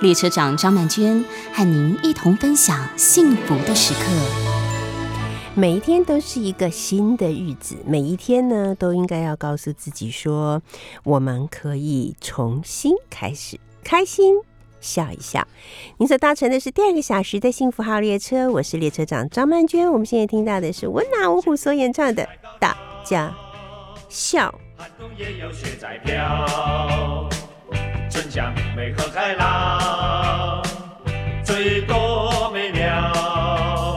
列车长张曼娟和您一同分享幸福的时刻。每一天都是一个新的日子，每一天呢都应该要告诉自己说，我们可以重新开始，开心。笑一笑，您所搭乘的是第二个小时的幸福号列车，我是列车长张曼娟。我们现在听到的是温拿五虎所演唱的《大家笑》。寒冬也有雪在飘，春夏梅和开朗，最多美妙。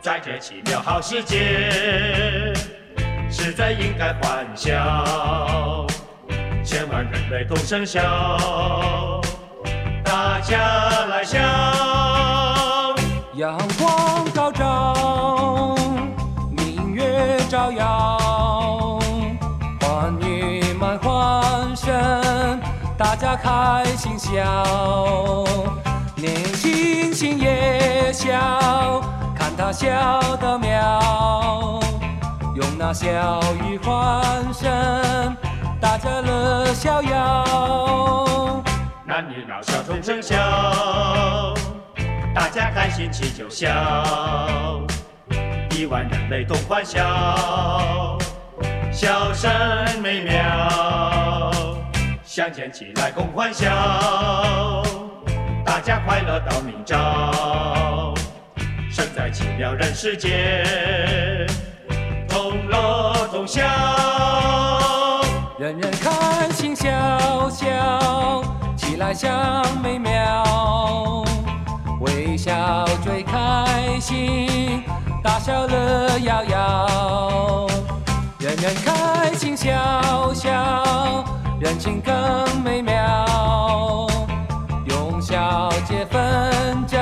在这奇妙好世界，实在应该欢笑，千万人类同声笑。大家来笑，阳光开心笑，年轻轻也笑，看他笑得妙，用那笑语欢声，大家乐逍遥。男女老少同声笑，大家开心起就笑，亿万人类同欢笑，笑声美妙，相见起来共欢笑，大家快乐到明朝，生在奇妙。人世间，同乐同笑，人人开心笑笑。起来想美妙，微笑最开心，大笑乐摇摇，人人开心笑笑，人情更美妙。用笑解纷争，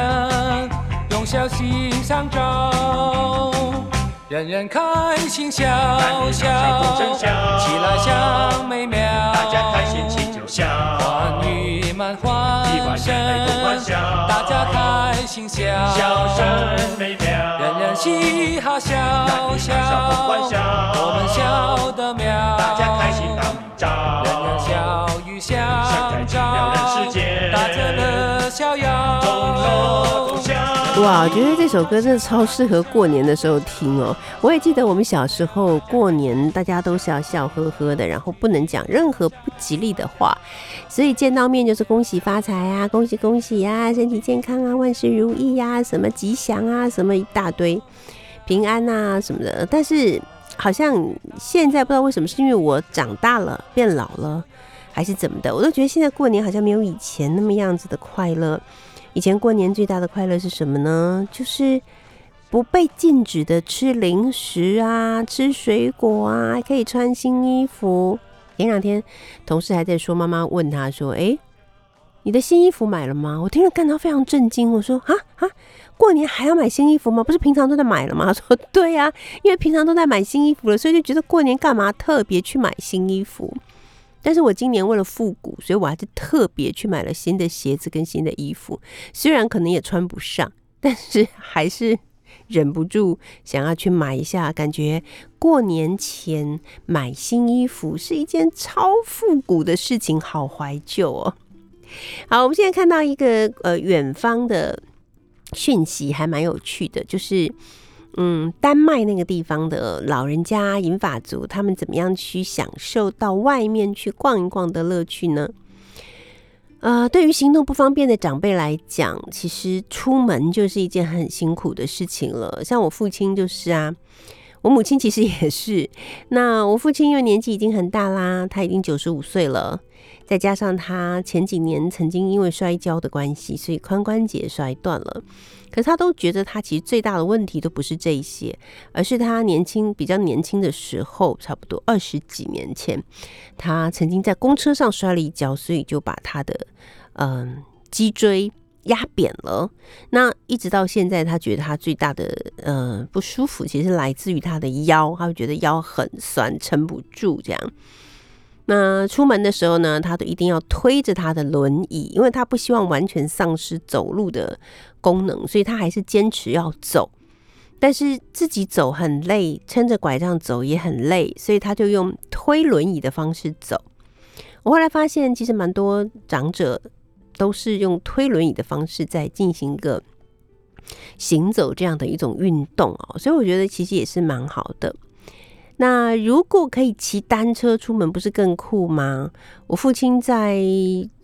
用笑欣赏朝，人人开心笑笑，起来想美妙，大家开心起就笑，欢愉。满欢声，大家开心笑，笑声美妙，人人嘻哈笑笑，我们笑得妙，大家开心到明朝，相招，大家乐逍遥。哇，我觉得这首歌真的超适合过年的时候听哦。我也记得我们小时候过年，大家都是要笑呵呵的，然后不能讲任何不吉利的话，所以见到面就是恭喜发财啊，恭喜恭喜呀，身体健康啊，万事如意呀，什么吉祥啊，什么一大堆平安啊什么的。但是好像现在不知道为什么，是因为我长大了变老了，还是怎么的，我都觉得现在过年好像没有以前那么样子的快乐。以前过年最大的快乐是什么呢？就是不被禁止的吃零食啊，吃水果啊，还可以穿新衣服。前两天同事还在说，妈妈问他说：“哎，你的新衣服买了吗？”我听了感到非常震惊。我说：“啊啊，过年还要买新衣服吗？不是平常都在买了吗？”他说：“对呀，因为平常都在买新衣服了，所以就觉得过年干嘛特别去买新衣服。”但是我今年为了复古，所以我还是特别去买了新的鞋子跟新的衣服。虽然可能也穿不上，但是还是忍不住想要去买一下。感觉过年前买新衣服是一件超复古的事情，好怀旧哦。好，我们现在看到一个呃远方的讯息，还蛮有趣的，就是。嗯，丹麦那个地方的老人家、银发族，他们怎么样去享受到外面去逛一逛的乐趣呢？呃，对于行动不方便的长辈来讲，其实出门就是一件很辛苦的事情了。像我父亲就是啊，我母亲其实也是。那我父亲因为年纪已经很大啦，他已经九十五岁了。再加上他前几年曾经因为摔跤的关系，所以髋关节摔断了。可是他都觉得他其实最大的问题都不是这些，而是他年轻比较年轻的时候，差不多二十几年前，他曾经在公车上摔了一跤，所以就把他的嗯脊椎压扁了。那一直到现在，他觉得他最大的呃不舒服，其实来自于他的腰，他会觉得腰很酸，撑不住这样。那出门的时候呢，他都一定要推着他的轮椅，因为他不希望完全丧失走路的功能，所以他还是坚持要走。但是自己走很累，撑着拐杖走也很累，所以他就用推轮椅的方式走。我后来发现，其实蛮多长者都是用推轮椅的方式在进行一个行走这样的一种运动哦，所以我觉得其实也是蛮好的。那如果可以骑单车出门，不是更酷吗？我父亲在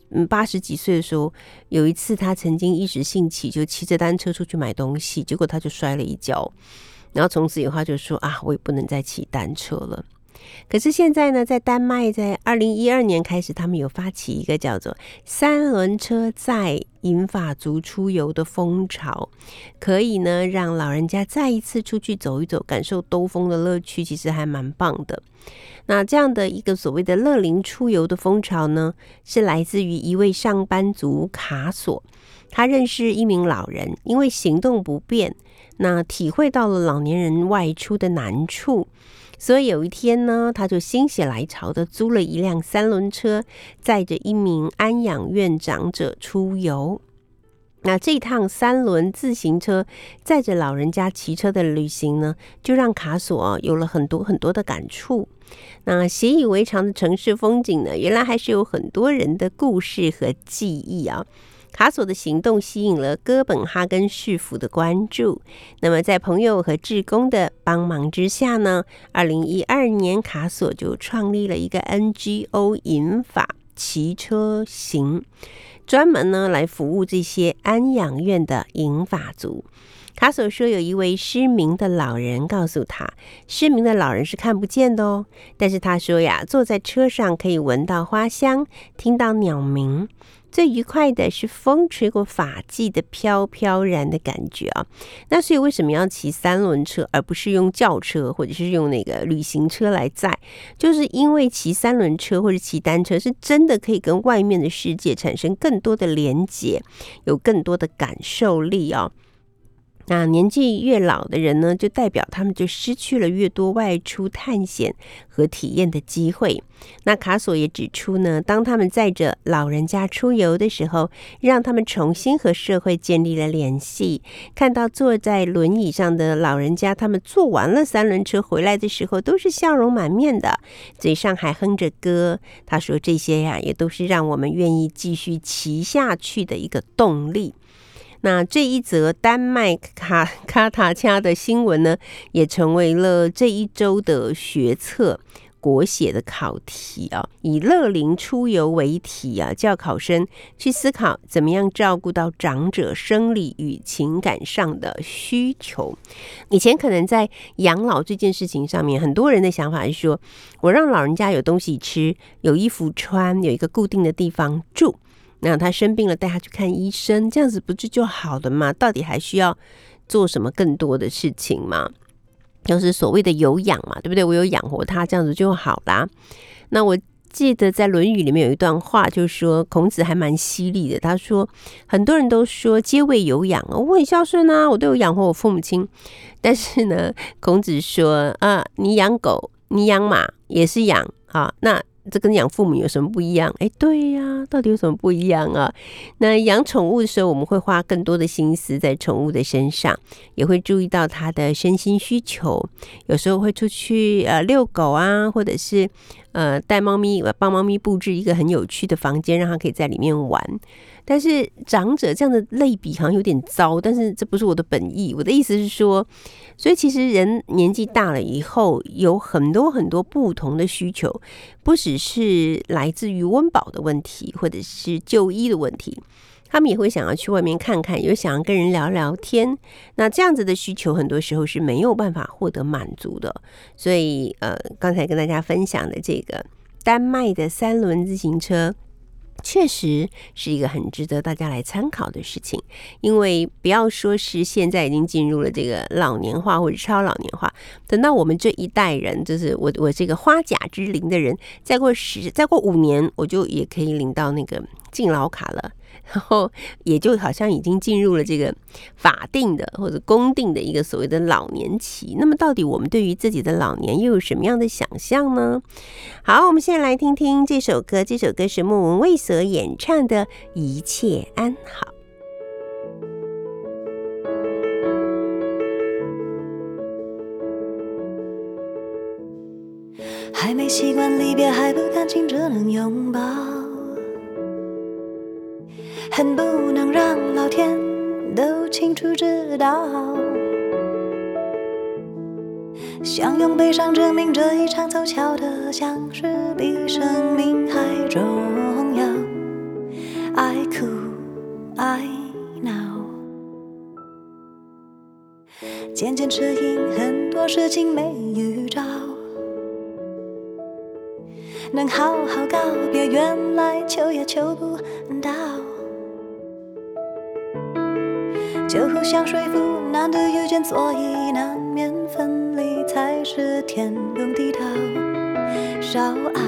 嗯八十几岁的时候，有一次他曾经一时兴起，就骑着单车出去买东西，结果他就摔了一跤，然后从此以后就说啊，我也不能再骑单车了。可是现在呢，在丹麦，在二零一二年开始，他们有发起一个叫做“三轮车载银发族出游”的风潮，可以呢让老人家再一次出去走一走，感受兜风的乐趣，其实还蛮棒的。那这样的一个所谓的乐龄出游的风潮呢，是来自于一位上班族卡索，他认识一名老人，因为行动不便，那体会到了老年人外出的难处。所以有一天呢，他就心血来潮的租了一辆三轮车，载着一名安养院长者出游。那这趟三轮自行车载着老人家骑车的旅行呢，就让卡索有了很多很多的感触。那习以为常的城市风景呢，原来还是有很多人的故事和记忆啊。卡索的行动吸引了哥本哈根市府的关注。那么，在朋友和志工的帮忙之下呢，二零一二年，卡索就创立了一个 NGO“ 银法骑车行”，专门呢来服务这些安养院的银发族。卡索说，有一位失明的老人告诉他，失明的老人是看不见的哦。但是他说呀，坐在车上可以闻到花香，听到鸟鸣。最愉快的是风吹过发髻的飘飘然的感觉啊！那所以为什么要骑三轮车，而不是用轿车或者是用那个旅行车来载？就是因为骑三轮车或者骑单车是真的可以跟外面的世界产生更多的连接，有更多的感受力啊！那年纪越老的人呢，就代表他们就失去了越多外出探险和体验的机会。那卡索也指出呢，当他们载着老人家出游的时候，让他们重新和社会建立了联系。看到坐在轮椅上的老人家，他们坐完了三轮车回来的时候，都是笑容满面的，嘴上还哼着歌。他说这些呀，也都是让我们愿意继续骑下去的一个动力。那这一则丹麦卡卡塔恰的新闻呢，也成为了这一周的学测国写的考题啊，以乐龄出游为题啊，叫考生去思考怎么样照顾到长者生理与情感上的需求。以前可能在养老这件事情上面，很多人的想法是说，我让老人家有东西吃，有衣服穿，有一个固定的地方住。那他生病了，带他去看医生，这样子不就就好了吗？到底还需要做什么更多的事情吗？就是所谓的有养嘛，对不对？我有养活他，这样子就好啦。那我记得在《论语》里面有一段话，就是说孔子还蛮犀利的。他说，很多人都说皆为有养啊，我很孝顺啊，我都有养活我父母亲。但是呢，孔子说啊，你养狗，你养马也是养啊，那。这跟养父母有什么不一样？哎，对呀，到底有什么不一样啊？那养宠物的时候，我们会花更多的心思在宠物的身上，也会注意到它的身心需求。有时候会出去呃遛狗啊，或者是呃带猫咪，帮猫咪布置一个很有趣的房间，让它可以在里面玩。但是长者这样的类比好像有点糟，但是这不是我的本意。我的意思是说，所以其实人年纪大了以后，有很多很多不同的需求，不只是来自于温饱的问题，或者是就医的问题，他们也会想要去外面看看，有想要跟人聊聊天。那这样子的需求，很多时候是没有办法获得满足的。所以，呃，刚才跟大家分享的这个丹麦的三轮自行车。确实是一个很值得大家来参考的事情，因为不要说是现在已经进入了这个老年化或者超老年化，等到我们这一代人，就是我我这个花甲之龄的人，再过十再过五年，我就也可以领到那个敬老卡了。然后也就好像已经进入了这个法定的或者公定的一个所谓的老年期。那么，到底我们对于自己的老年又有什么样的想象呢？好，我们现在来听听这首歌。这首歌是莫文蔚所演唱的《一切安好》。还没习惯离别，还不敢亲只能拥抱，恨不能让老天都清楚知道，想用悲伤证明这一场凑巧的相识比生命还重要。爱哭爱闹，渐渐适应很多事情没预兆。能好好告别，原来求也求不到，就互相说服，难得遇见，所以难免分离，才是天公地道，稍安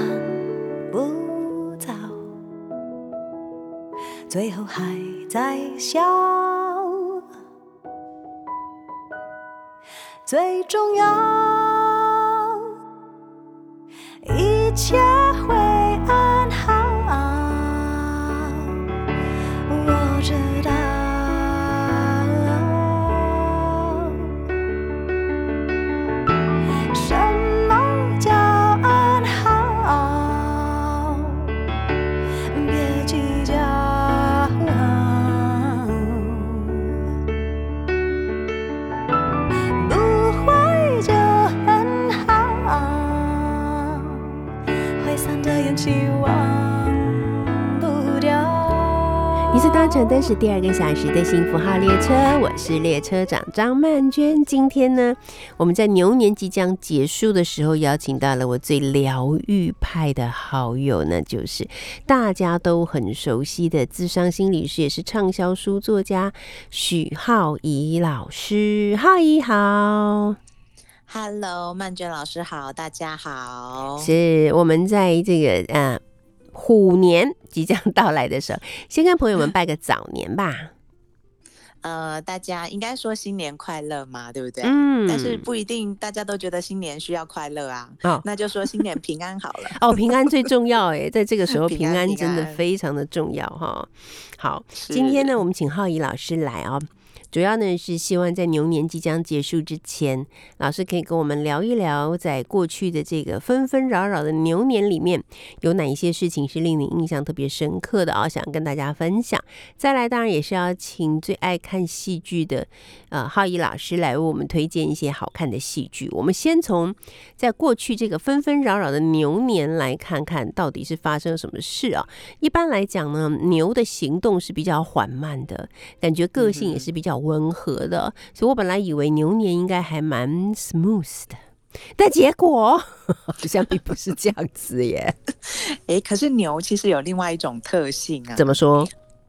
勿躁，最后还在笑，最重要。一切是第二个小时的幸福号列车，我是列车长张曼娟。今天呢，我们在牛年即将结束的时候，邀请到了我最疗愈派的好友，那就是大家都很熟悉的智商心理师，也是畅销书作家许浩怡老师。浩怡好。Hello，曼娟老师好，大家好。是我们在这个呃虎年即将到来的时候，先跟朋友们拜个早年吧。呃，大家应该说新年快乐嘛，对不对？嗯但是不一定大家都觉得新年需要快乐啊。哦那就说新年平安好了。哦，平安最重要哎，在这个时候平安真的非常的重要哈。好，今天呢，我们请浩怡老师来哦。主要呢是希望在牛年即将结束之前，老师可以跟我们聊一聊，在过去的这个纷纷扰扰的牛年里面，有哪一些事情是令你印象特别深刻的啊、想跟大家分享。再来，当然也是要请最爱看戏剧的呃浩怡老师来为我们推荐一些好看的戏剧。我们先从在过去这个纷纷扰扰的牛年来看看到底是发生了什么事啊？一般来讲呢，牛的行动是比较缓慢的，感觉个性也是比较温和的，所以我本来以为牛年应该还蛮 smooth 的。但结果 好像并不是这样子耶？哎，可是牛其实有另外一种特性啊，怎么说？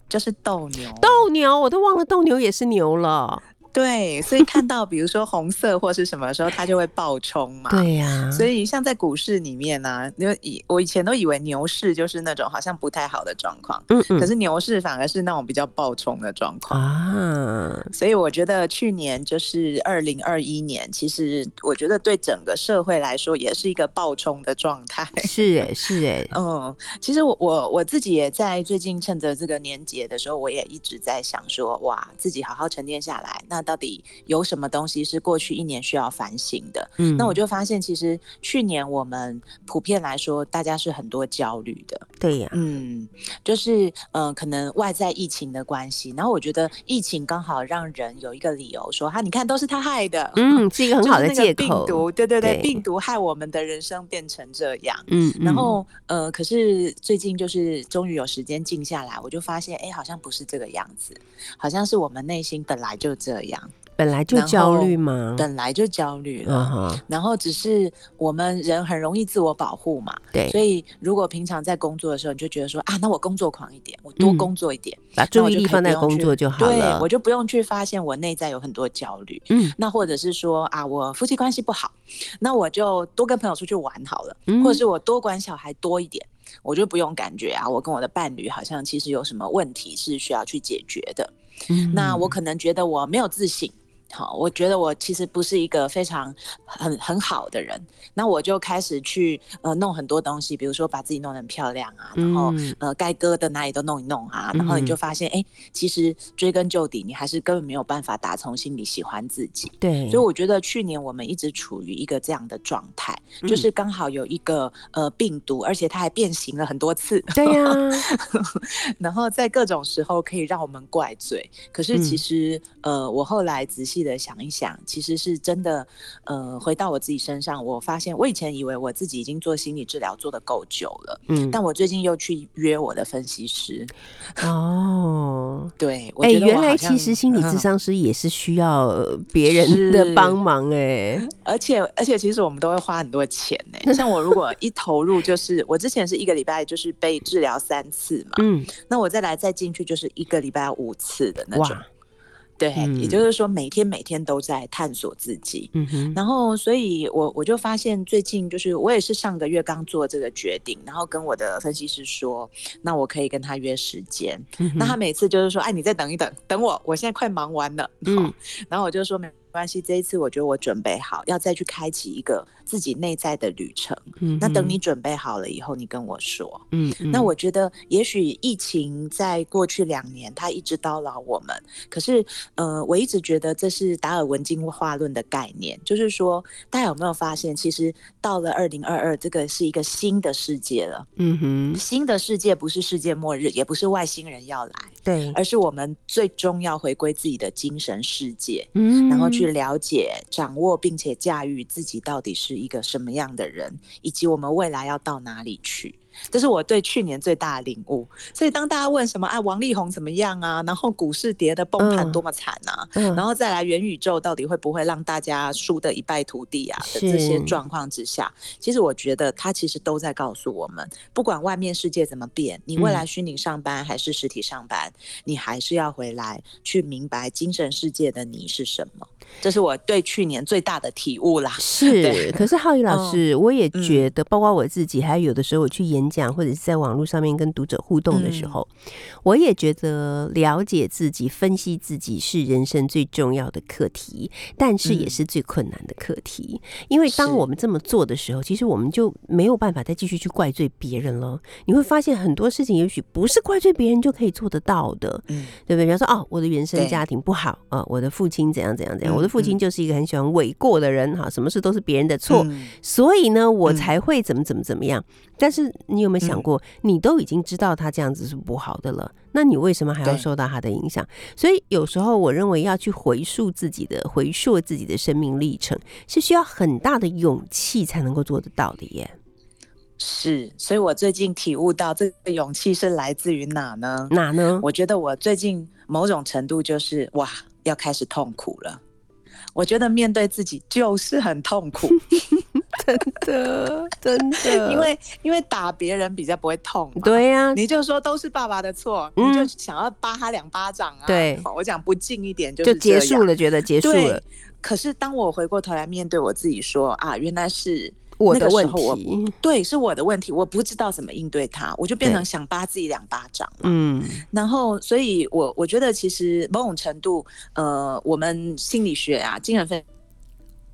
就是斗牛。斗牛，我都忘了斗牛也是牛了。对，所以看到比如说红色或是什么时候，它就会爆冲嘛。对呀、所以像在股市里面呢、因为以我以前都以为牛市就是那种好像不太好的状况，嗯嗯可是牛市反而是那种比较爆冲的状况。啊，所以我觉得去年就是二零二一年，其实我觉得对整个社会来说也是一个爆冲的状态。是哎是哎，嗯，其实我我我自己也在最近趁着这个年节的时候，我也一直在想说，哇，自己好好沉淀下来，那到底有什么东西是过去一年需要反省的？嗯那我就发现，其实去年我们普遍来说，大家是很多焦虑的。对呀、嗯，就是嗯、呃可能外在疫情的关系，然后我觉得疫情刚好让人有一个理由说，哈，你看都是他害的，嗯，是一个很 好的借口。病毒，对对对，对病毒害我们的人生变成这样。嗯，嗯然后呃，可是最近就是终于有时间静下来，我就发现，哎，好像不是这个样子，好像是我们内心本来就这样，本来就焦虑嘛。本来就焦虑然后只是我们人很容易自我保护嘛，对，所以如果平常在工作的时候，你就觉得说啊，那我工作狂一点，我多嗯工作一点，把那我就可以注意力放在工作就好了对，我就不用去发现我内在有很多焦虑。嗯那或者是说啊，我夫妻关系不好，那我就多跟朋友出去玩好了，嗯或者是我多管小孩多一点。我就不用感觉啊，我跟我的伴侣好像其实有什么问题是需要去解决的。嗯那我可能觉得我没有自信，好，我觉得我其实不是一个非常很很好的人，那我就开始去呃弄很多东西，比如说把自己弄得很漂亮啊，然后、嗯。呃该割的哪里都弄一弄啊，然后你就嗯。发现，哎、其实追根究底，你还是根本没有办法打从心里喜欢自己。对，所以我觉得去年我们一直处于一个这样的状态，就是刚好有一个呃病毒，而且它还变形了很多次，对呀、然后在各种时候可以让我们怪罪。可是其嗯。实、呃，我后来仔细的想一想，其实是真的呃，回到我自己身上，我发现我以前以为我自己已经做心理治疗做的够久了，嗯，但我最近又去约我的分析师，哦，对我哎、原来其实心理嗯。咨商师也是需要呃别人的帮忙哎、而 且而且，其实我们都会花很多钱呢。像我如果一投入，就是我之前是一个礼拜就是被治疗三次嘛，嗯，那我再来再进去就是一个礼拜五次的那种哇。对，嗯也就是说每天每天都在探索自己。嗯哼，然后，所以我我就发现最近就是我也是上个月刚做这个决定，然后跟我的分析师说，那我可以跟他约时间。嗯那他每次就是说，哎，你再等一等，等我，我现在快忙完了。嗯嗯，然后我就说没关系，这一次我觉得我准备好，要再去开启一个自己内在的旅程。嗯那等你准备好了以后，你跟我说。嗯，嗯那我觉得，也许疫情在过去两年，它一直叨扰我们。可是，呃，我一直觉得这是达尔文进化论的概念，就是说，大家有没有发现，其实到了二零二二，这个是一个新的世界了。嗯哼，新的世界不是世界末日，也不是外星人要来，对，而是我们最终要回归自己的精神世界。嗯然后去了解、掌握并且驾驭自己到底是一个什么样的人，以及我们未来要到哪里去。这是我对去年最大的领悟。所以当大家问什么啊，王力宏怎么样啊，然后股市跌的崩盘嗯多么惨啊，嗯然后再来元宇宙到底会不会让大家输得一败涂地啊的这些状况之下，其实我觉得它其实都在告诉我们，不管外面世界怎么变，你未来虚拟上班还是实体上班，你还是要回来去明白精神世界的你是什么。这是我对去年最大的体悟啦。是，对可是浩宇老师，我也嗯觉得，包括我自己，还有有的时候我去演讲或者是在网络上面跟读者互动的时嗯候，我也觉得了解自己、分析自己是人生最重要的课题，但是也嗯是最困难的课题。因为当我们这么做的时候，其实我们就没有办法再继续去怪罪别人了。你会发现很多事情，也许不是怪罪别人就可以做得到的。嗯，对不对？比方说，哦，我的原生家庭不好啊、我的父亲怎样怎样怎样，嗯我的父亲嗯就是一个很喜欢诿过的人哈，什么事都是别人的错，嗯所以呢，我嗯才会怎么怎么怎么样。但是你有没有想嗯过，你都已经知道他这样子是不好的了，那你为什么还要受到他的影响？所以有时候我认为要去回溯自己的回溯自己的生命历程，是需要很大的勇气才能够做得到的耶。是，所以我最近体悟到，这个勇气是来自于哪呢？哪呢？我觉得我最近某种程度就是哇，要开始痛苦了。我觉得面对自己就是很痛苦，真的，真的，因为因为打别人比较不会痛嘛。对呀、你就说都是爸爸的错，嗯你就想要扒他两巴掌啊。对我讲不近一点就就结。束了，觉得结束对了，可是当我回过头来面对我自己说啊，原来是我的问题。对是我的问题，我不知道怎么应对他，我就变成想扒自己两巴掌嘛。嗯，然后，所以我我觉得其实某种程度，呃，我们心理学啊，精神分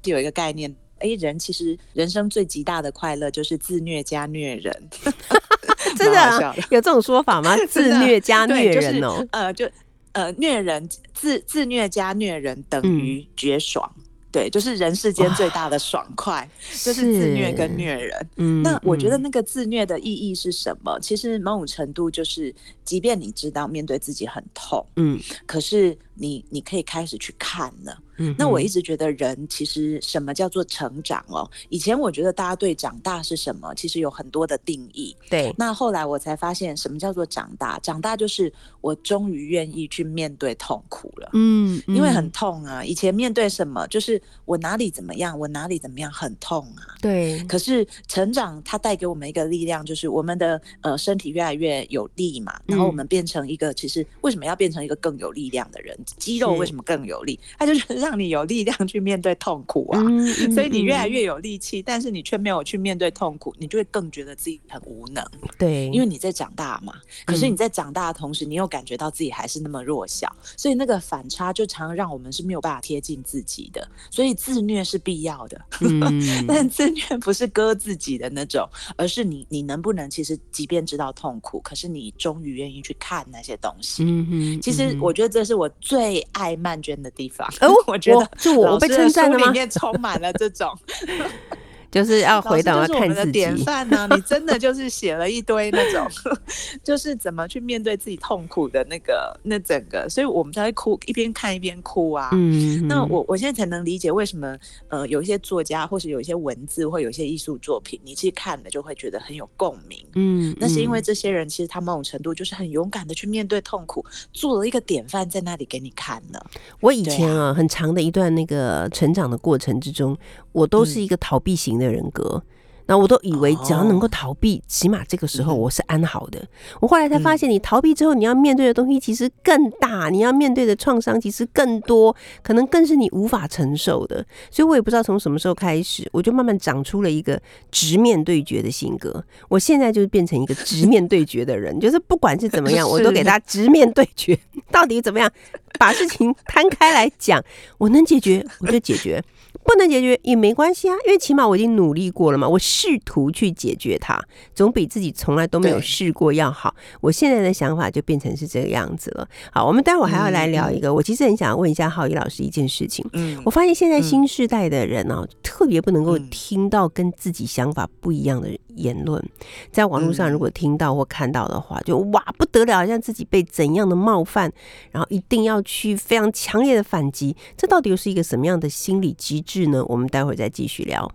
析有一个概念。哎，人其实人生最极大的快乐就是自虐加虐人，真的、有这种说法吗？自虐加对就是虐人哦、呃，就呃虐人自自虐加虐人等于绝爽，对，就是人世间最大的爽快，就是自虐跟虐人。嗯那我觉得嗯那个自虐的意义是什么？其实某种程度就是，即便你知道面对自己很痛，嗯可是你你可以开始去看了。嗯，那我一直直觉得人其实什么叫做成长哦？以前我觉得大家对长大是什么，其实有很多的定义。对那后来我才发现，什么叫做长大？长大就是我终于愿意去面对痛苦了。嗯，因为很嗯痛啊，以前面对什么就是我哪里怎么样，我哪里怎么样，很痛啊。对，可是成长它带给我们一个力量，就是我们的呃身体越来越有力嘛，然后我嗯们变成一个其实为什么要变成一个更有力量的人？肌肉为什么更有力？它就是让你有力量去面对痛苦啊。嗯嗯所以你越来嗯越有力气，但是你却没有去面对痛苦，你就会更觉得自己很无能，对，因为你在长大嘛。可是嗯你在长大的同时，你又感觉到自己还是那么弱小，所以那个反差就常常让我们是没有办法贴近自己的。所以自虐是必要的，嗯 但自虐不是割自己的那种，而是你你能不能其实即便知道痛苦，可是你终于愿意去看那些东西。嗯嗯其实嗯我觉得这是我最爱漫娟的地方。哦 我觉得是我我被称赞的书里？面充满了这种。就是要回到看自己，典范呢、你真的就是写了一堆那种，就是怎么去面对自己痛苦的那个那整个，所以我们才会哭，一边看一边哭啊。嗯，那我我现在才能理解为什么呃有一些作家或是有一些文字或有一些艺术作品，你去看了就会觉得很有共鸣。嗯，那是因为嗯这些人其实他某种程度就是很勇敢的去面对痛苦，做了一个典范在那里给你看了。我以前啊，很长的一段那个成长的过程之中，我都是嗯一个逃避型的人格。那我都以为只要能够哦逃避，起码这个时候嗯我是安好的。我后来才发嗯现，你逃避之后，你要面对的东西其实更大，你要面对的创伤其实更多，可能更是你无法承受的。所以我也不知道从什么时候开始，我就慢慢长出了一个直面对决的性格。我现在就是变成一个直面对决的人，就是不管是怎么样，我都给他直面对决，到底怎么样，把事情摊开来讲，我能解决我就解决，不能解决也没关系啊，因为起码我已经努力过了嘛，我试图去解决它，总比自己从来都没有试过要好。我现在的想法就变成是这个样子了。好，我们待会儿还要来聊一个，我其实很想问一下浩一老师一件事情。嗯我发现现在嗯新时代的人哦，特别不能够嗯听到跟自己想法不一样的言论，在网络上嗯如果听到或看到的话，就哇不得了，好像自己被怎样的冒犯，然后一定要去非常强烈的反击，这到底又是一个什么样的心理机制呢？我们待会儿再继续聊。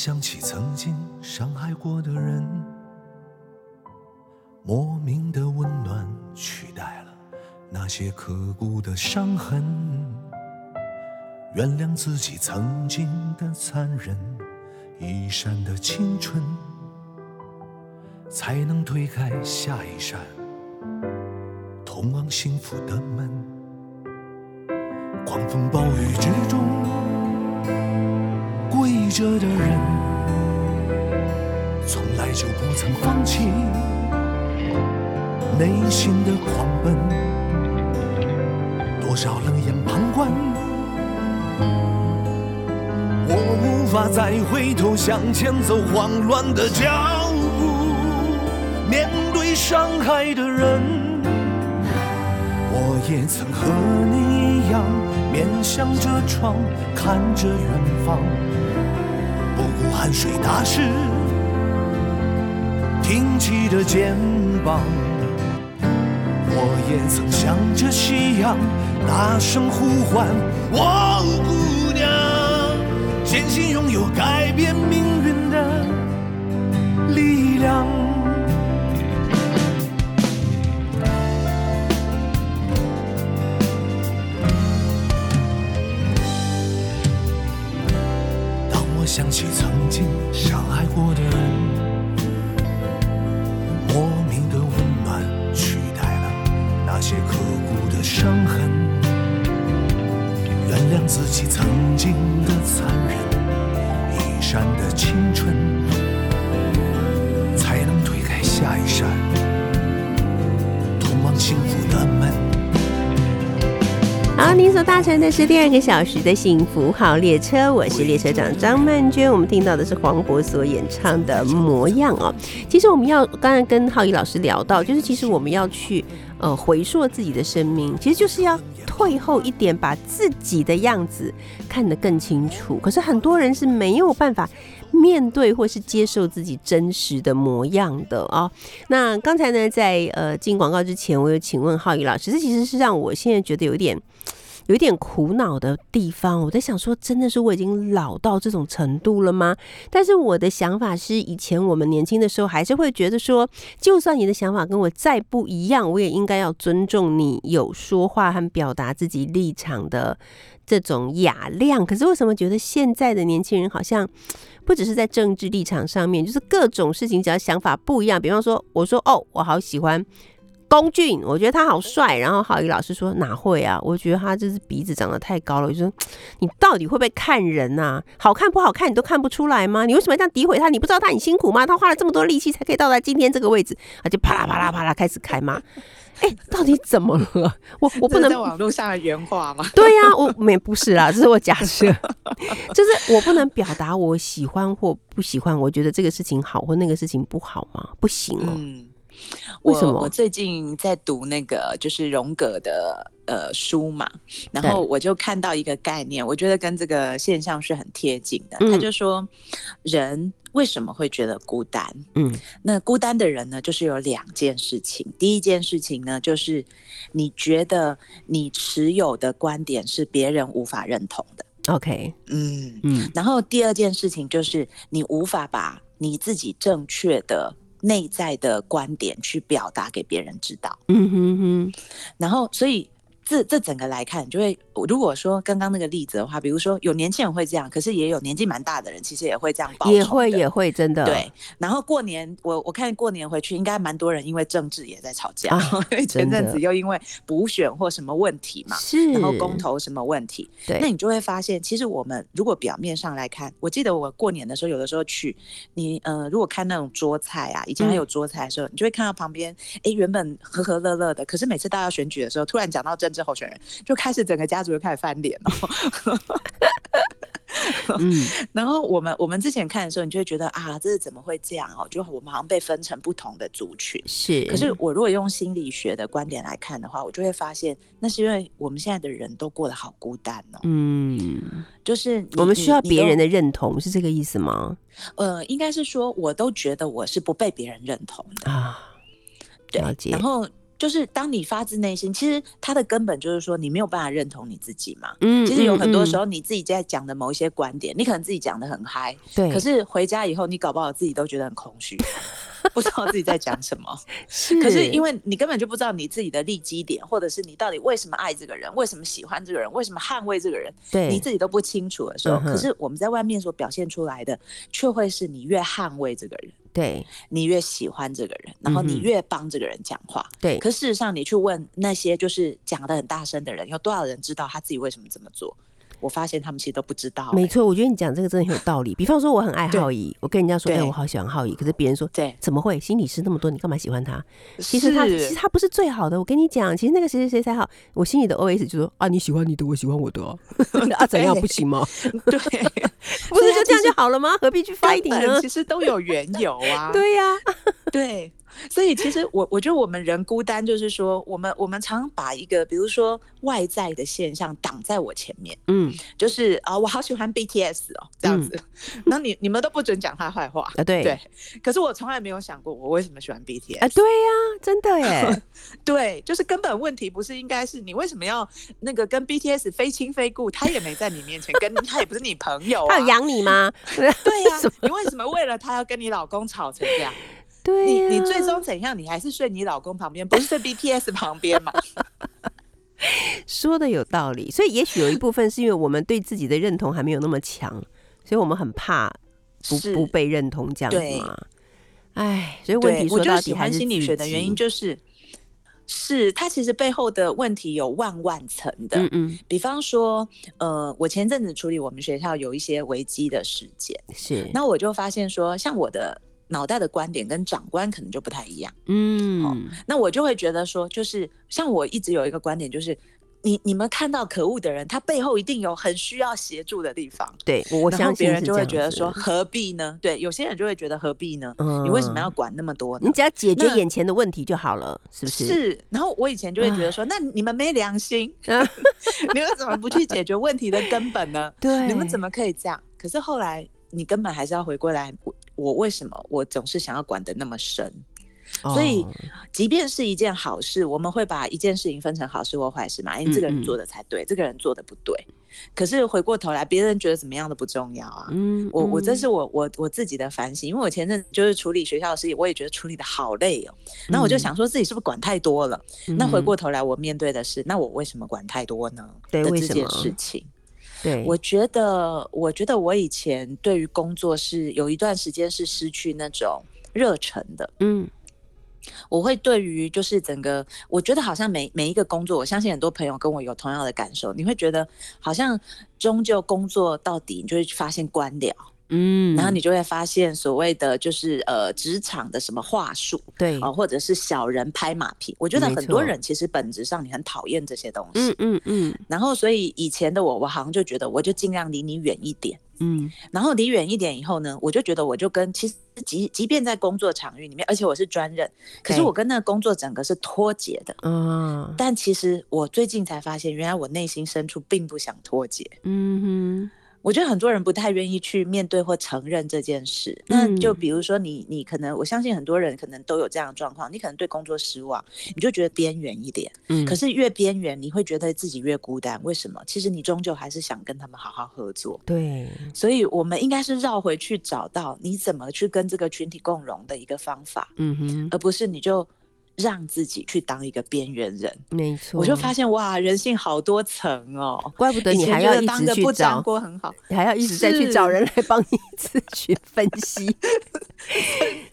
想起曾经伤害过的人，莫名的温暖取代了那些刻骨的伤痕。原谅自己曾经的残忍，一闪的青春，才能推开下一扇通往幸福的门。狂风暴雨之中。着的人，从来就不曾放弃内心的狂奔。多少冷眼旁观，我无法再回头向前走，慌乱的脚步。面对伤害的人，我也曾和你一样，面向着窗，看着远方。汗水打湿，挺起的肩膀。我也曾向着夕阳大声呼唤，我姑娘，坚信拥有改变命运的力量。您所搭乘的是第二个小时的幸福号列车，我是列车长张曼娟。我们听到的是黄渤所演唱的《模样》哦。其实我们要刚才跟浩宇老师聊到，就是其实我们要去呃回溯自己的生命，其实就是要退后一点，把自己的样子看得更清楚。可是很多人是没有办法。面对或是接受自己真实的模样的啊、那刚才呢，在呃进广告之前，我有请问浩宇老师，这其实是让我现在觉得有点有点苦恼的地方。我在想说，真的是我已经老到这种程度了吗？但是我的想法是，以前我们年轻的时候，还是会觉得说，就算你的想法跟我再不一样，我也应该要尊重你有说话和表达自己立场的这种雅量。可是为什么觉得现在的年轻人好像不只是在政治立场上面，就是各种事情只要想法不一样，比方说，我说哦，我好喜欢。龚俊，我觉得他好帅。然后好一个老师说哪会啊？我觉得他就是鼻子长得太高了。我就说 你到底会不会看人呐？好看不好看你都看不出来吗？你为什么要这样诋毁他？你不知道他很辛苦吗？他花了这么多力气才可以到达今天这个位置，他就啪啦啪啦啪啦开始开骂。哎，到底怎么了？我我不能在网络上的原话吗？对呀，我没不是啦，这是我假设，就是我不能表达我喜欢或不喜欢，我觉得这个事情好或那个事情不好吗？不行哦。嗯，为什么我我最近在读那个就是荣格的呃书嘛，然后我就看到一个概念，我觉得跟这个现象是很贴近的。嗯他就说，人为什么会觉得孤单？嗯那孤单的人呢，就是有两件事情。第一件事情呢，就是你觉得你持有的观点是别人无法认同的。，OK，嗯，嗯然后第二件事情就是你无法把你自己正确的内在的观点去表达给别人知道。嗯哼哼，然后，所以这这整个来看，就会如果说刚刚那个例子的话，比如说有年轻人会这样，可是也有年纪蛮大的人，其实也会这样报也会也会真的对，然后过年我我看过年回去，应该蛮多人因为政治也在吵架，啊因为前阵子又因为补选或什么问题嘛，是，然后公投什么问题，对，那你就会发现，其实我们如果表面上来看，我记得我过年的时候，有的时候去你呃，如果看那种桌菜啊，以前还嗯有桌菜的时候，你就会看到旁边，哎，原本和和乐乐的，可是每次大家选举的时候，突然讲到政治候选人，就开始整个家族就开始翻脸了。嗯然后我们我们之前看的时候，你就会觉得啊，这是怎么会这样哦？就我们好像被分成不同的族群。是，可是我如果用心理学的观点来看的话，我就会发现，那是因为我们现在的人都过得好孤单哦。嗯，就是我们需要别人。的认同，是这个意思吗？呃，应该是说，我都觉得我是不被别人认同的。啊，对了，解然后就是当你发自内心，其实它的根本就是说，你没有办法认同你自己嘛。嗯其实有很多时候，你自己在讲的某一些观点，你可能自己讲的很嗨，对，可是回家以后，你搞不好自己都觉得很空虚，不知道自己在讲什么。是可是因为你根本就不知道你自己的利基点，或者是你到底为什么爱这个人，为什么喜欢这个人，为什么捍卫这个人，对你自己都不清楚的时候，嗯可是我们在外面所表现出来的，却会是你越捍卫这个人，对你越喜欢这个人，然后你越帮这个人讲话。对，可事实上，你去问那些就是讲的很大声的人，有多少人知道他自己为什么这么做？我发现他们其实都不知道、欸没错，我觉得你讲这个真的很有道理。比方说，我很爱对浩宇，我跟人家说，哎，对我好喜欢浩怡，可是别人说，对，怎么会？心理师那么多，你干嘛喜欢他？其实他其是实他不是最好的。我跟你讲，其实那个谁谁谁才好。我心里的 OS 就说啊，你喜欢你的，我喜欢我的啊，啊怎样不行吗？对，不是就这样就好了吗？何必去根 fighting 呢其？实都有缘由啊。对呀，对，所以其实我我觉得我们人孤单，就是说我们我们常把一个比如说外在的现象挡在我前面，嗯就是啊、我好喜欢 BTS 哦，这样子，然后你你们都不准讲他坏话。啊对对，可是我从来没有想过我为什么喜欢 BTS 啊对呀，真的耶，对，就是根本问题不是应该是你为什么要那个跟 BTS 非亲非故，他也没在你面前跟他也不是你朋友、啊，他有养你吗？对呀、你为什么为了他要跟你老公吵成这样？你你最终怎样？你还是睡你老公旁边，不是睡 BTS 旁边嘛？说的有道理，所以也许有一部分是因为我们对自己的认同还没有那么强，所以我们很怕不不被认同这样子对嘛。哎，所以问题，说到底还是心理学的原因就是，是它其实背后的问题有万万层的。嗯嗯比方说，呃，我前阵子处理我们学校有一些危机的事件，是，那我就发现说，像我的脑袋的观点跟长官可能就不太一样。嗯那我就会觉得说，就是像我一直有一个观点，就是你你们看到可恶的人，他背后一定有很需要协助的地方。对我相信别人就会觉得说，何必呢？对，有些人就会觉得何必呢？嗯你为什么要管那么多呢你？只要解决眼前的问题就好了，是不是？是，然后我以前就会觉得说，那你们没良心，啊你们怎么不去解决问题的根本呢？对，你们怎么可以这样？可是后来你根本还是要回过来，我我为什么我总是想要管得那么深？所以哦即便是一件好事，我们会把一件事情分成好事或坏事嘛？因为这个人做的才对，这个人做的不对。可是回过头来，别人觉得怎么样都不重要啊。嗯我我这嗯是我我我自己的反省，因为我前阵子就是处理学校的事情，我也觉得处理的好累哦。那我就想说自己是不是管太多了？那回嗯过头来，我面对的是，那我为什么管太多呢？对这件事情。对，我觉得，我觉得我以前对于工作是有一段时间是失去那种热忱的。嗯。我会对于就是整个，我觉得好像每每一个工作，我相信很多朋友跟我有同样的感受，你会觉得好像终究工作到底，你就会发现官僚，嗯，然后你就会发现所谓的就是呃职场的什么话术对，哦，或者是小人拍马屁，我觉得很多人其实本质上你很讨厌这些东西。嗯嗯嗯。然后，所以以前的我，我好像就觉得，我就尽量离你远一点。嗯。然后离远一点以后呢，我就觉得我就跟其实即即便在工作场域里面，而且我是专任，可是我跟那个工作整个是脱节的。嗯，但其实我最近才发现，原来我内心深处并不想脱节。嗯我觉得很多人不太愿意去面对或承认这件事。那就嗯比如说你，你可能我相信很多人可能都有这样的状况，你可能对工作失望，你就觉得边缘一点。嗯，可是越边缘，你会觉得自己越孤单。为什么？其实你终究还是想跟他们好好合作。对，所以我们应该是绕回去找到你怎么去跟这个群体共融的一个方法，嗯哼，而不是你就让自己去当一个边缘人。没错，我就发现哇，人性好多层哦。怪不得你还要一直去找粘，锅很好，你还要一直再去找人来帮你咨询分析。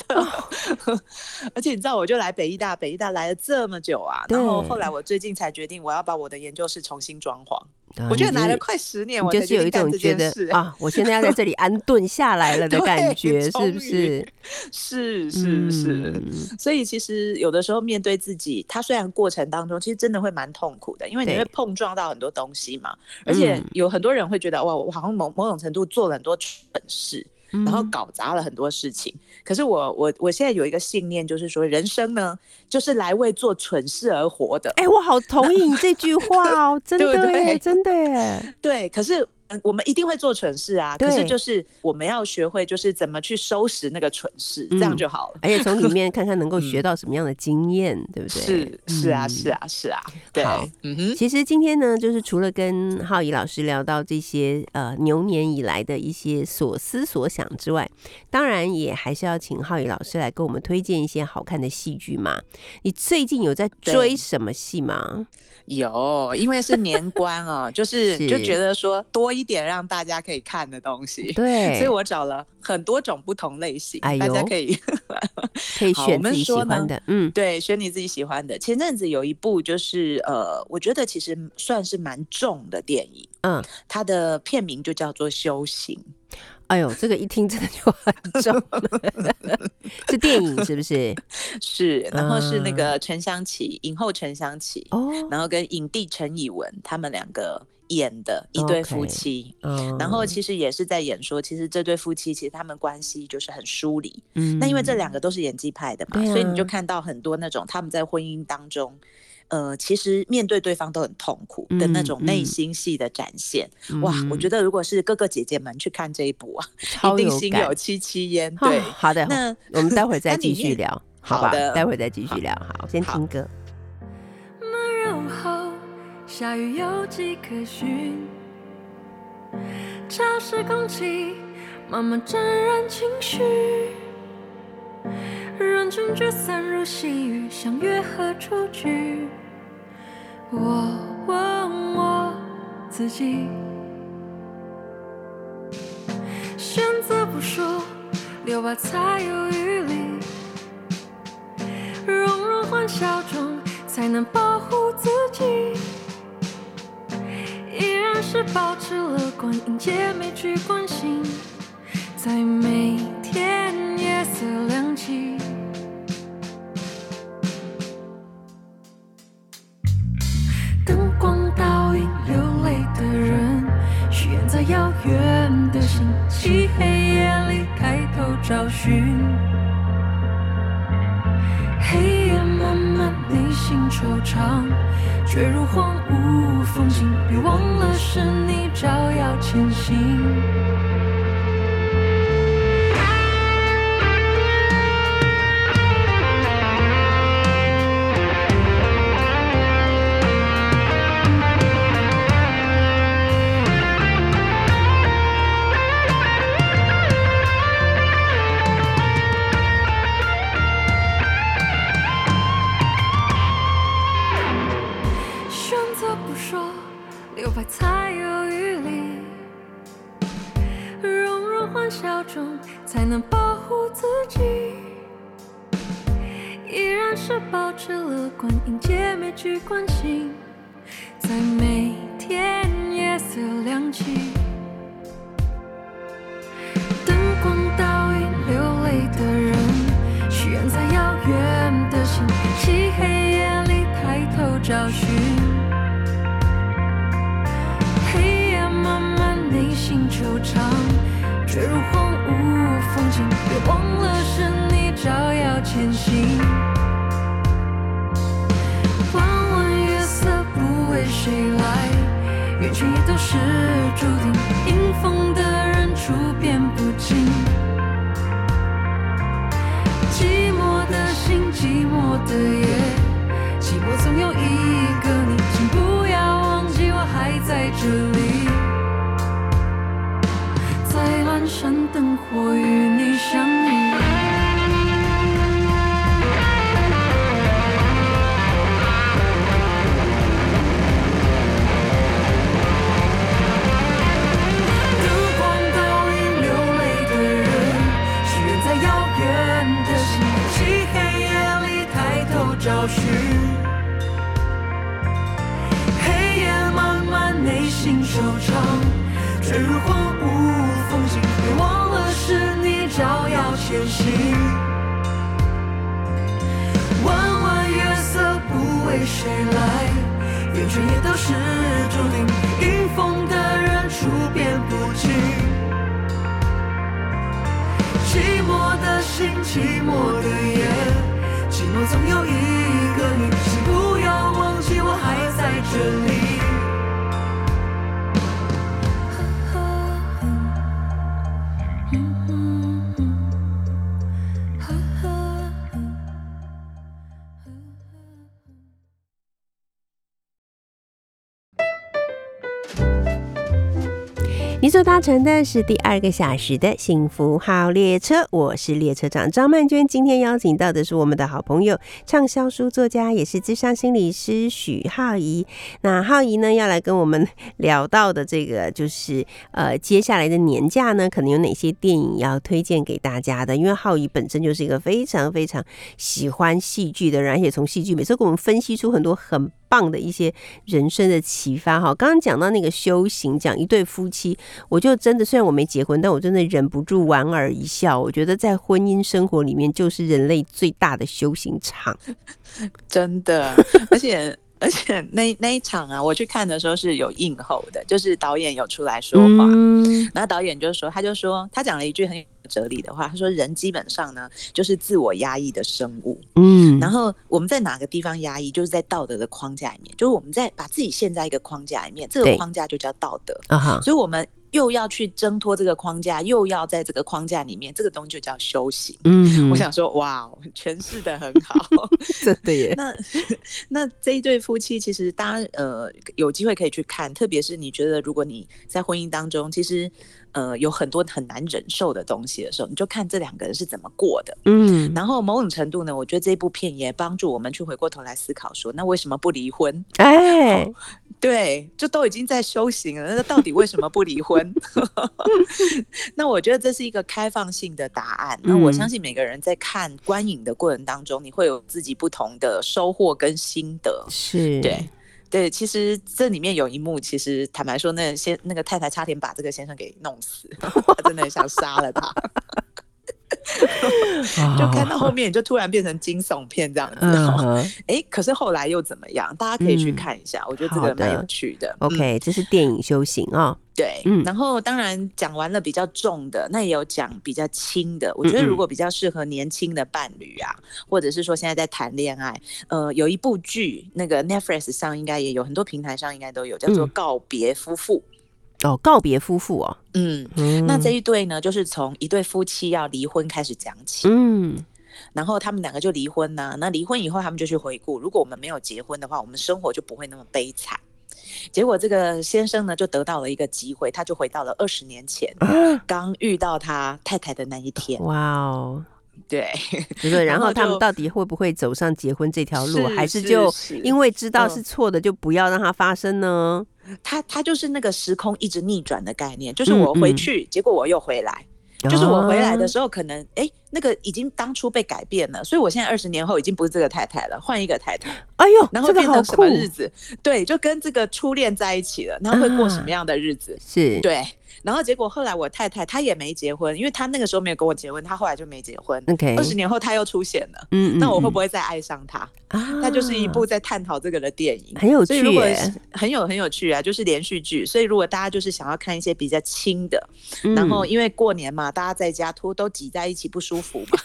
而且你知道，我就来北医大，北医大来了这么久啊，然后对后来我最近才决定，我要把我的研究室重新装潢。啊我觉得来了快十年，我就是有一种觉得。啊，我现在要在这里安顿下来了的 感觉，是不 是？是是是，嗯所以其实有的时候面对自己，它虽然过程当中其实真的会蛮痛苦的，因为你会碰撞到很多东西嘛，而且嗯有很多人会觉得哇，我好像某某种程度做了很多蠢事，然后嗯搞砸了很多事情。可是我我我现在有一个信念，就是说人生呢，就是来为做蠢事而活的。哎，我好同意你这句话哦，真的耶，对真的耶，对，可是。嗯我们一定会做蠢事啊，可是就是我们要学会，就是怎么去收拾那个蠢事，这样嗯就好了。而且从里面 看看能够学到什么样的经验，对不对？是是啊嗯是啊是啊，对好，嗯哼，其实今天呢，就是除了跟浩怡老师聊到这些呃牛年以来的一些所思所想之外，当然也还是要请浩怡老师来给我们推荐一些好看的戏剧嘛。你最近有在追什么戏吗？有，因为是年关哦，就是是就觉得说多一点让大家可以看的东西，对，所以我找了很多种不同类型，哎呦大家可以可以 选自己喜欢的，嗯对选你自己喜欢的。前阵子有一部就是呃，我觉得其实算是蛮重的电影，嗯，它的片名就叫做《修行》。哎呦，这个一听真的就很重，是电影是不是？是，然后是那嗯个陈香琪，影后陈香琪，哦，然后跟影帝陈以文他们两个演的一对夫妻。嗯然后其实也是在演说，其实这对夫妻其实他们关系就是很疏离。嗯那因为这两个都是演技派的嘛，对所以你就啊看到很多那种他们在婚姻当中，呃，其实面对对方都很痛苦的那嗯种内嗯心戏的展现。哇，我觉得得如果是哥哥姐姐们去看这一部啊，一定心有戚戚焉。对，好的，那我们 待会再继续聊，好吧？好的待会再继续聊，好，先听歌。下雨有迹可循，潮湿空气慢慢沾染情绪，人群聚散如细雨，相约何处去？我问我自己，选择不说，留白才有余力。融入欢笑中，才能保护自己。是保持乐观，迎接每句关心，在每天夜色亮起。灯光倒映流泪的人，许愿在遥远的星漆黑夜里抬头找寻。耀别忘了是你照耀前行。弯弯月色不为谁来，圆圈也都是注定。迎风的人处变不惊，寂寞的心，寂寞的夜，寂寞总有一个你，请不要忘记我还在这里，在阑珊灯火前行。弯弯月色不为谁来，圆圈也都是注定。迎风的人处变不惊，寂寞的心，寂寞的夜，寂寞总有一个你，请不要忘记我还在这里。你所搭乘的是第二个小时的幸福号列车，我是列车长张曼娟。今天邀请到的是我们的好朋友，畅销书作家，也是智商心理师许浩怡。那浩怡呢，要来跟我们聊到的这个，就是呃，接下来的年假呢，可能有哪些电影要推荐给大家的？因为浩怡本身就是一个非常非常喜欢戏剧的人，而且从戏剧每次给我们分析出很多很。棒的一些人生的启发哈，刚刚讲到那个修行，讲一对夫妻，我就真的虽然我没结婚，但我真的忍不住莞尔一笑。我觉得在婚姻生活里面，就是人类最大的修行场，真的，而且。而且那那一场啊，我去看的时候是有应候的，就是导演有出来说话，嗯然后导演就说，他就说他讲了一句很有哲理的话，他说人基本上呢就是自我压抑的生物，嗯然后我们在哪个地方压抑，就是在道德的框架里面，就是我们在把自己陷在一个框架里面，这个框架就叫道德，啊哈，所以我们又要去挣脱这个框架，又要在这个框架里面，这个东西就叫修行。嗯我想说，哇，诠释的很好。真的耶，那 那这一对夫妻，其实大家呃有机会可以去看，特别是你觉得如果你在婚姻当中，其实呃有很多很难忍受的东西的时候，你就看这两个人是怎么过的。嗯然后某种程度呢，我觉得这部片也帮助我们去回过头来思考说，那为什么不离婚？哎，对，就都已经在修行了，那到底为什么不离婚？那我觉得这是一个开放性的答案。那我嗯相信每个人在看观影的过程当中，你会有自己不同的收获跟心得。是，对。对，其实这里面有一幕，其实坦白说，那先那个太太差点把这个先生给弄死，她真的很想杀了他。就看到后面，你就突然变成惊悚片这样子。嗯哦哼哎、可是后来又怎么样？大家可以去嗯看一下，我觉得这个蛮有趣的。嗯，OK，这是电影修行哦，对，嗯然后当然讲完了比较重的，那也有讲比较轻的。我觉得嗯嗯如果比较适合年轻的伴侣啊，或者是说现在在谈恋爱，呃，有一部剧，那个 Netflix 上应该也有，很多平台上应该都有，叫做嗯《告别夫妇》。哦，告别夫妇哦，嗯，嗯那这一对呢，就是从一对夫妻要离婚开始讲起。嗯然后他们两个就离婚呐、那离婚以后，他们就去回顾，如果我们没有结婚的话，我们生活就不会那么悲惨。结果这个先生呢，就得到了一个机会，他就回到了二十年前刚遇到他太太的那一天。哇哦，对，这个，然后他们到底会不会走上结婚这条路，是还是就因为知道嗯是错的，就不要让它发生呢？它它就是那个时空一直逆转的概念，就是我回嗯嗯去，结果我又回来。就是我回来的啊时候，可能哎、那个已经当初被改变了，所以我现在二十年后已经不是这个太太了，换一个太太，哎呦，然后变成什么，日子？对，就跟这个初恋在一起了，然后会过什么样的日子？是，对，然后结果后来我太太她也没结婚，因为她那个时候没有跟我结婚，她后来就没结婚。OK 二十年后她又出现了，嗯那我会不会会再爱上她？啊？它就是一部在探讨这个的电影，很有所以如果很有很有趣啊，就是连续剧。所以如果大家就是想要看一些比较轻的，嗯然后因为过年嘛，大家在家都都挤在一起不舒服嘛，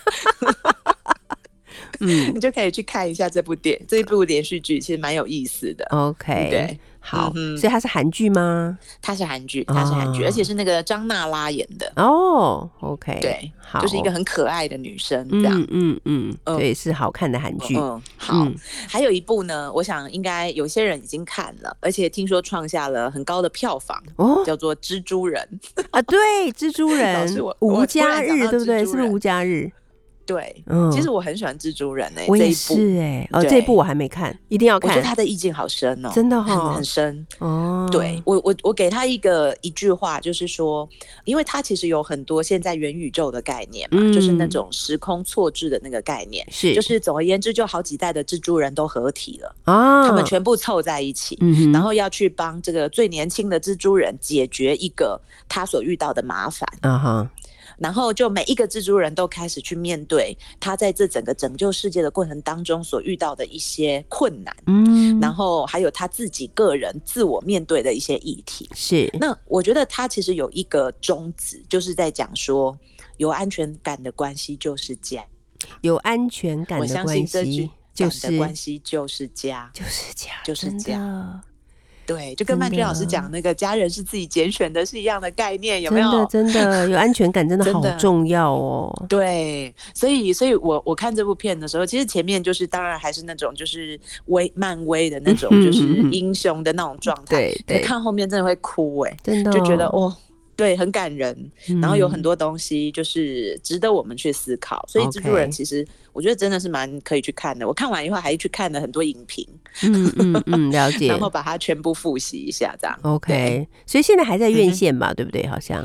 嗯 你就可以去看一下这部电这一部连续剧，其实蛮有意思的。，OK，对，好，嗯所以它是韩剧吗？它是韩剧，它是韩剧，哦而且是那个张娜拉演的。哦，OK，对，好，就是一个很可爱的女生这样。嗯嗯嗯，嗯对，是好看的韩剧。嗯，好。嗯还有一部呢，我想应该有些人已经看了，而且听说创下了很高的票房，哦叫做《蜘蛛人》。啊，对，蜘蛛人 无家日，对不对？是不是无家日？对，嗯。其实我很喜欢蜘蛛人诶、我也是哎，哦，这一部我还没看，一定要我觉得看。他的意境好深哦，真的很哈很深。哦，对我，我我给他一个一句话，就是说，因为他其实有很多现在元宇宙的概念嘛，就是那嗯种时空错置的那个概念，是。就是总而言之，就好几代的蜘蛛人都合体了，啊，他们全部凑在一起，嗯，然后要去帮这个最年轻的蜘蛛人解决一个他所遇到的麻烦。啊哈，然后就每一个蜘蛛人都开始去面对他在这整个拯救世界的过程当中所遇到的一些困难，嗯，然后还有他自己个人自我面对的一些议题。是那我觉得他其实有一个宗旨，就是在讲说，有安全感的关系就是家。有安全感的关系，就是的关系就是家。就是家，就是真家的对，就跟曼真娟老师的讲那个家人是自己拣选的是一样的概念，有真没有？的 真的有安全感，真的好重要哦。对，所以，所以我我看这部片的时候，其实前面就是当然还是那种就是威漫威的那种，就是英雄的那种状态。对对看后面真的会哭哎、真的就觉得哦哦，对，很感人。然后有很嗯多东西就是值得我们去思考。所以蜘蛛人其实我觉得真的是蛮可以去看的。我看完以后还去看了很多影评，嗯 嗯嗯，了解然。后把它全部复习一下，这样。OK，所以现在还在嗯院哼线吧，对不对？好像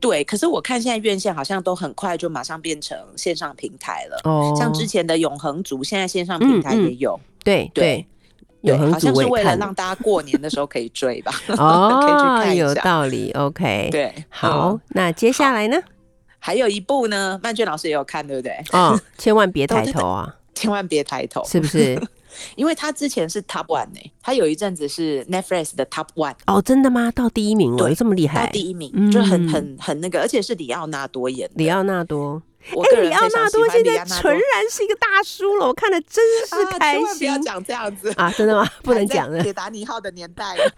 对，可是我看现在院线好像都很快就马上变成线上平台了。哦，像之前的永恒族，现在线上平台也有，对对对，永对，恒好像是为了让大家过年的时候可以追吧，哦可以去看一下。道理。OK，，对，好嗯，那接下来呢？还有一部呢，曼娟老师也有看，对不对？哦，千万别抬头啊，千万别抬头，是不是？因为他之前是 Top One 呢、他有一阵子是 Netflix 的 Top One，哦，真的吗？到第一名哦，这么厉到害？第一名，嗯就很很很那个，而且是里奥纳多演的。里奥纳多，我个哎，里奥纳多现在纯然是一个大叔了，我看的真是啊开千万不心要讲这样子啊！真的吗？不能讲了。铁达尼号的年代了，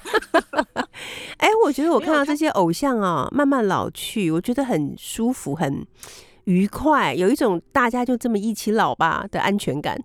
哎，我觉得我看到这些偶像啊，慢慢老去，我觉得很舒服，很愉快，有一种大家就这么一起老吧的安全感。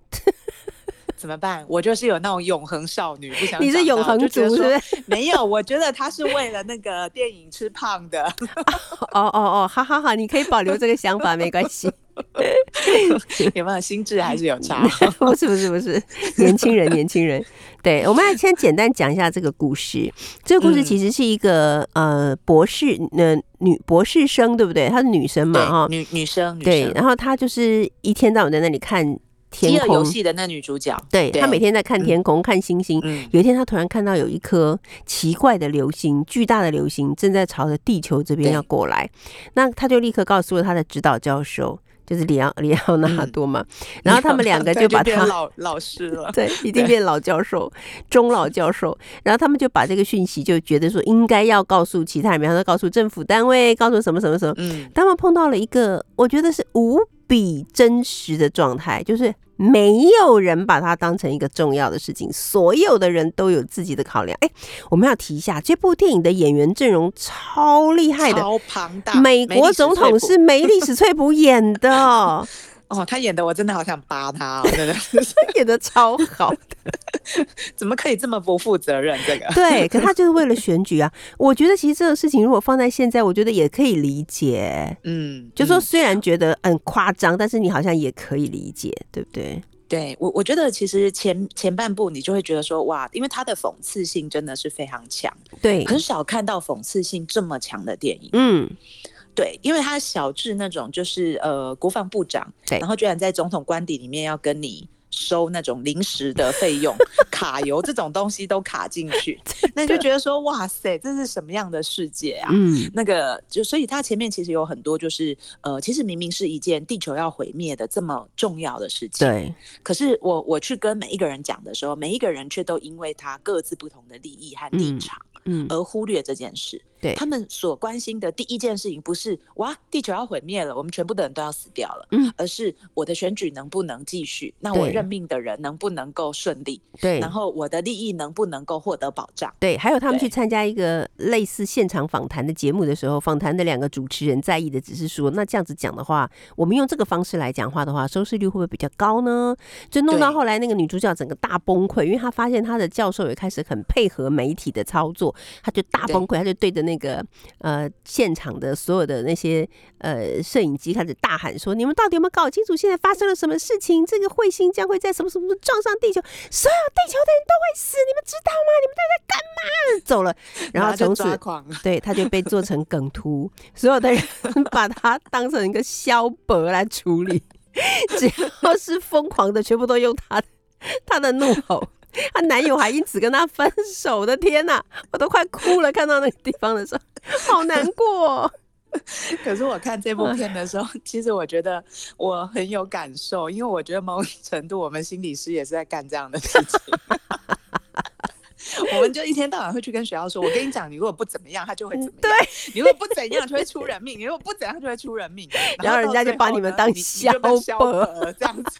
怎么办？我就是有那种永恒少女，不想你是永恒族是不是？没有，我觉得他是为了那个电影吃胖的。哦哦哦，好好好，你可以保留这个想法，没关系。有没有心智还是有差？不是不是不是，年轻人年轻人，对，我们来先简单讲一下这个故事。这个故事嗯其实是一个、呃博士呃女博士生，对不对？她是女生嘛哈，，女女生，女对，然后她就是一天到晚在那里看天空饥饿游，戏的那女主角，对对她每天在看天空、看星星。嗯，有一天，她突然看到有一颗奇怪的流星，巨大的流星正在朝着地球这边要过来。那她就立刻告诉了她的指导教授，就是里奥里奥纳多嘛。然后他们两个 就把他变老老师了。对，已经变老教授、中老教授，然后他们就把这个讯息就觉得说应该要告诉其他人，比方说告诉政府单位，告诉什么什么什么。嗯，他们碰到了一个我觉得是无比真实的状态，就是没有人把它当成一个重要的事情，所有的人都有自己的考量。哎，我们要提一下，这部电影的演员阵容超厉害的。超庞大。美国总统是梅丽史翠普演的，哦，他演的我真的好想扒他、哦，真的演的超好的。怎么可以这么不负责任？这个对，可他就是为了选举啊。我觉得其实这个事情如果放在现在，我觉得也可以理解。嗯，就说嗯虽然觉得很夸张，但是你好像也可以理解，对不对？对我，我觉得其实前前半部你就会觉得说哇，因为他的讽刺性真的是非常强，对，很少看到讽刺性这么强的电影。嗯，对，因为他小智那种就是呃国防部长，对然后居然在总统官邸里面要跟你收那种临时的费用，卡油这种东西都卡进去，那你就觉得说哇塞，这是什么样的世界啊？嗯，那个就所以他前面其实有很多就是呃，其实明明是一件地球要毁灭的这么重要的事情，对，可是我我去跟每一个人讲的时候，每一个人却都因为他各自不同的利益和立嗯场。嗯，而忽略这件事。对他们所关心的第一件事情不是哇，地球要毁灭了，我们全部的人都要死掉了，嗯而是我的选举能不能继续？那我任命的人能不能够顺利？对，然后我的利益能不能够获得保障？对，还有他们去参加一个类似现场访谈的节目的时候，访谈的两个主持人在意的只是说，那这样子讲的话，我们用这个方式来讲话的话，收视率会不会比较高呢？就弄到后来那个女主角整个大崩溃，因为她发现她的教授也开始很配合媒体的操作，她就大崩溃，她就对着那个呃现场的所有的那些呃摄影机开始大喊说：“你们到底有没有搞清楚现在发生了什么事情？这个彗星将会在什么什么时候撞上地球，所有地球的人都会死，你们知道吗？你们在在干嘛？”走了，然后从此。对，他就被做成梗图，所有的人 把他当成一个萧伯来处理，只要是疯狂的，全部都用他他的怒吼。她男友还因此跟她分手，我的天哪，我都快哭了！看到那个地方的时候，好难过哦。可是我看这部片的时候，其实我觉得我很有感受，因为我觉得某种程度我们心理师也是在干这样的事情。我们就一天到晚会去跟学校说：“我跟你讲，你如果不怎么样，他就会怎么样；对，你如果不怎样，就会出人命；你如果不怎样，就会出人命。”然后人家就把你们当消萧伯伯这样子。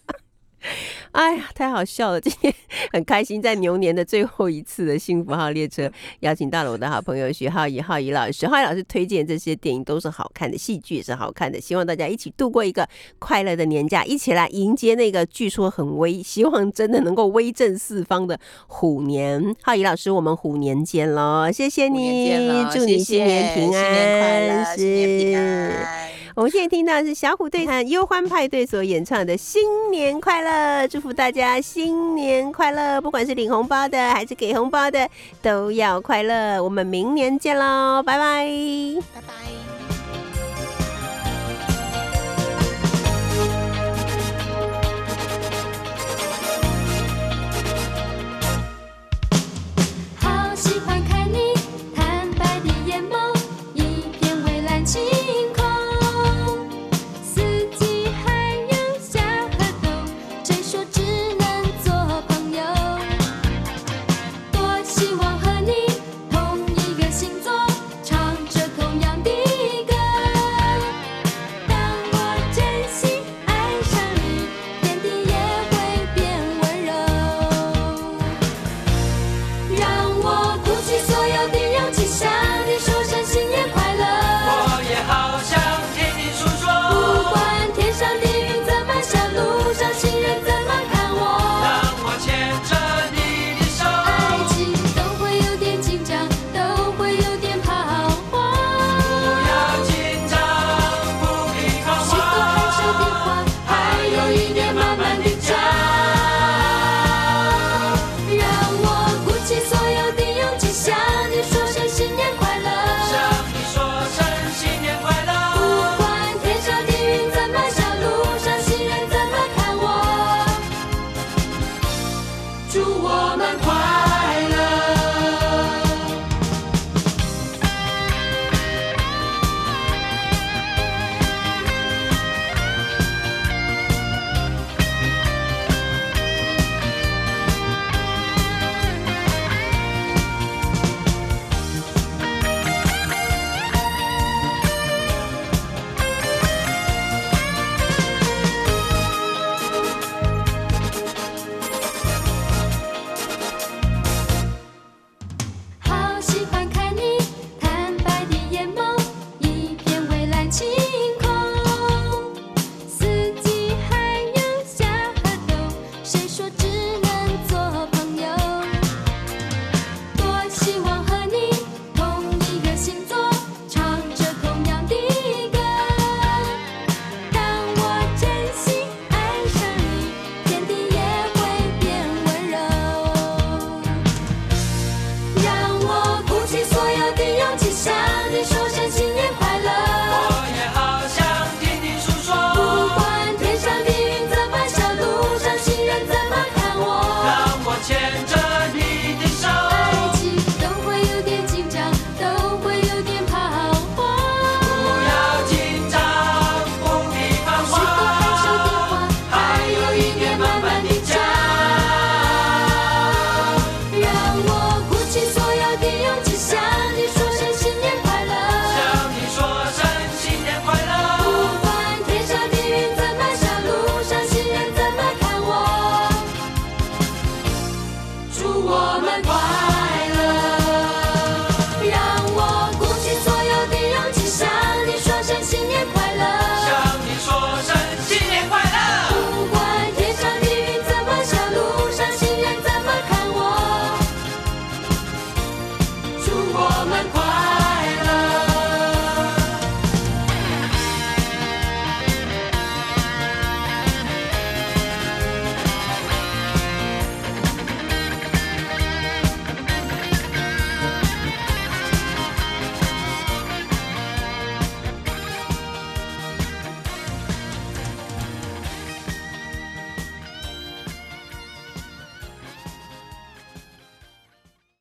哎呀，太好笑了！今天很开心，在牛年的最后一次的幸福号列车，邀请到了我的好朋友徐浩怡、浩怡老师。浩怡老师推荐这些电影都是好看的，戏剧也是好看的。希望大家一起度过一个快乐的年假，一起来迎接那个据说很威，希望真的能够威震四方的虎年。浩怡老师，我们虎年见喽！谢谢你，，祝你新年平安，新年快乐，新年平。安。我们现在听到是小虎队和忧欢派对所演唱的《新年快乐》，祝福大家新年快乐！不管是领红包的还是给红包的，都要快乐。我们明年见喽，拜拜。拜拜。